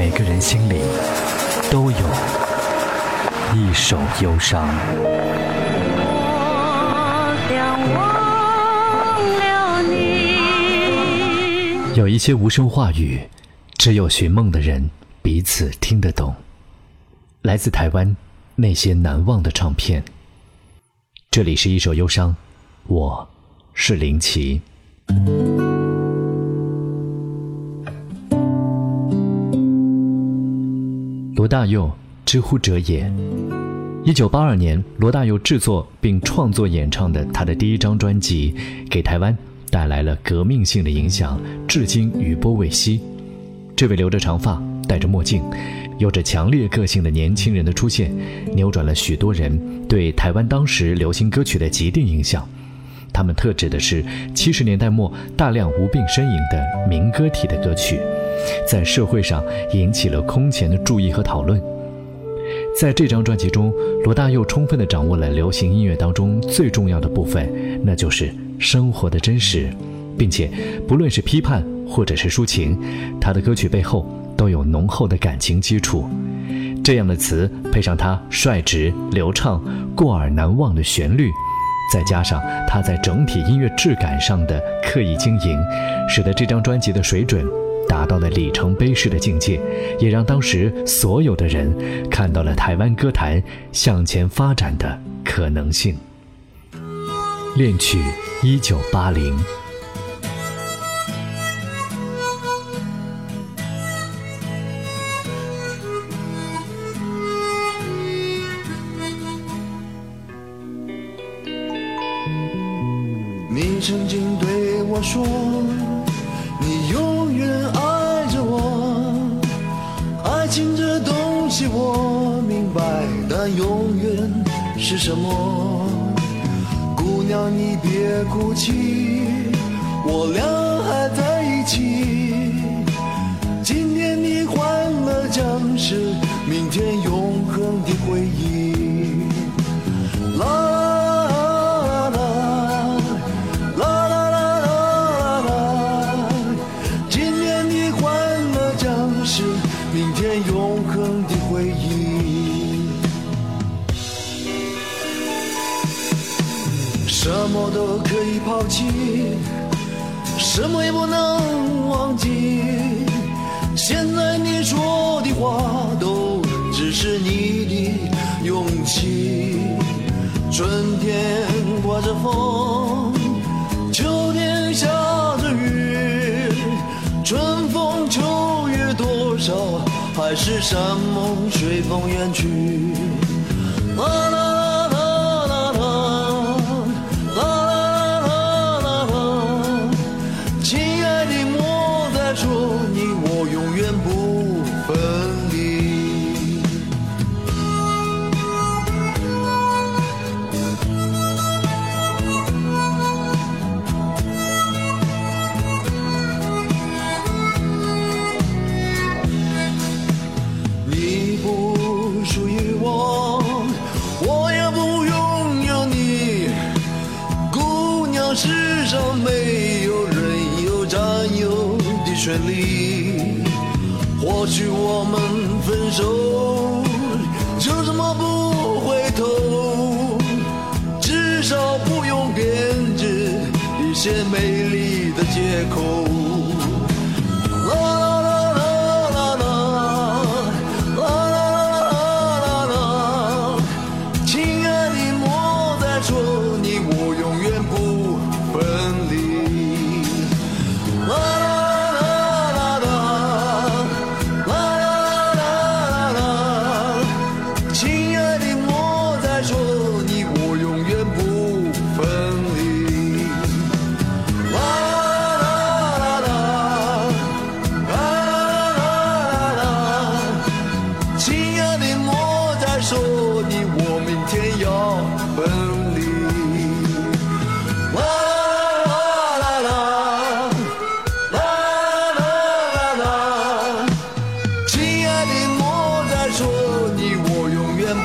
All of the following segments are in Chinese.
每个人心里都有一首忧伤。有一些无声话语，只有寻梦的人彼此听得懂。来自台湾那些难忘的唱片。这里是一首忧伤，我是林奇。罗大佑，知乎者也。一九八二年，罗大佑制作并创作演唱的他的第一张专辑，给台湾带来了革命性的影响，至今余波未息。这位留着长发、戴着墨镜、有着强烈个性的年轻人的出现，扭转了许多人对台湾当时流行歌曲的既定印象。他们特指的是七十年代末大量无病呻吟的民歌体的歌曲。在社会上引起了空前的注意和讨论。在这张专辑中，罗大佑充分地掌握了流行音乐当中最重要的部分，那就是生活的真实，并且不论是批判或者是抒情，他的歌曲背后都有浓厚的感情基础。这样的词配上他率直流畅、过耳难忘的旋律，再加上他在整体音乐质感上的刻意经营，使得这张专辑的水准。达到了里程碑式的境界，也让当时所有的人看到了台湾歌坛向前发展的可能性。恋曲一九八零。曾经对我说，你永远爱着我。爱情这东西我明白，但永远是什么？姑娘你别哭泣，我俩还在一起。今天你欢乐将是明天永恒的回忆。啦啦啦不能忘记。现在你说的话都只是你的勇气。春天刮着风，秋天下着雨，春风秋月多少，海誓山盟随风远去。啦权利。或许我们分手，就这么不回头，至少不用编织一些美丽的借口。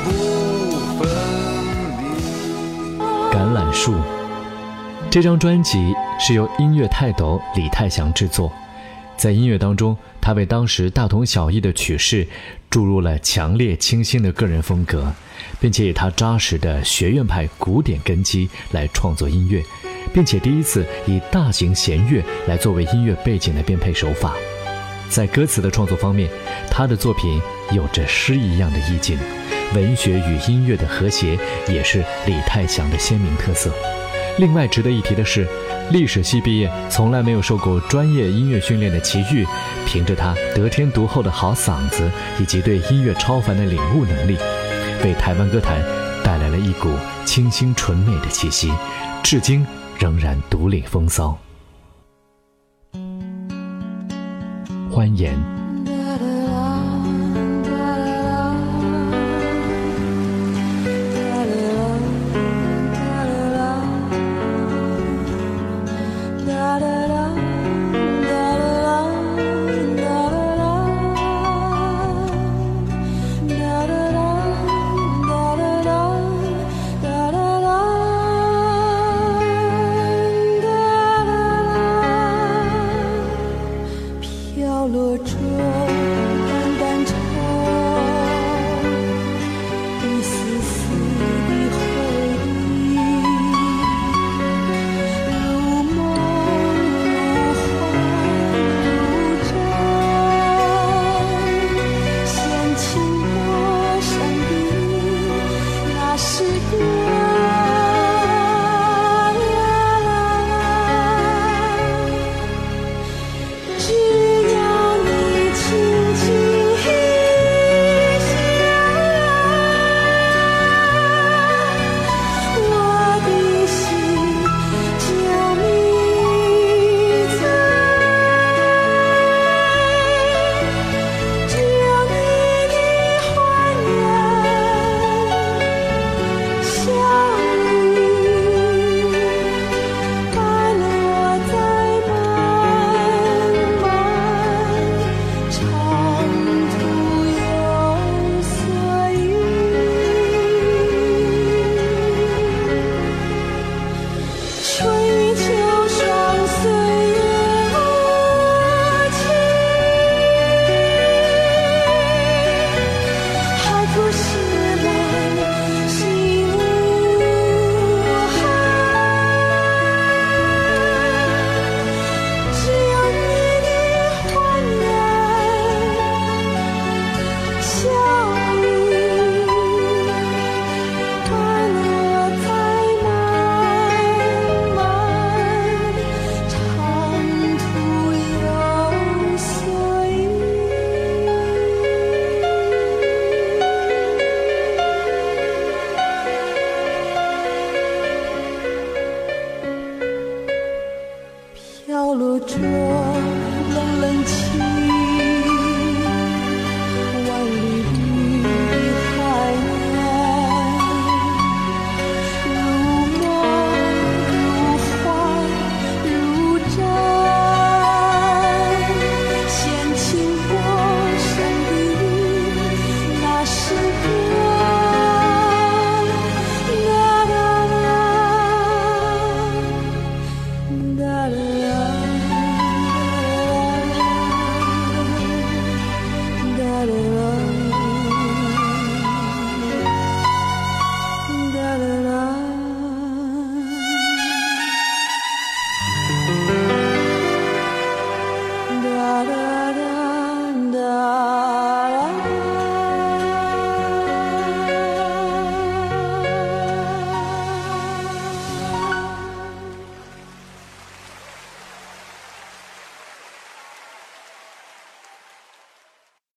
不分离。橄榄树》这张专辑是由音乐泰斗李泰祥制作，在音乐当中，他为当时大同小异的曲式注入了强烈清新的个人风格，并且以他扎实的学院派古典根基来创作音乐，并且第一次以大型弦乐来作为音乐背景的编配手法。在歌词的创作方面，他的作品有着诗一样的意境，文学与音乐的和谐也是李泰祥的鲜明特色。另外值得一提的是，历史系毕业、从来没有受过专业音乐训练的齐豫，凭着他得天独厚的好嗓子以及对音乐超凡的领悟能力，为台湾歌坛带来了一股清新纯美的气息，至今仍然独领风骚。欢颜。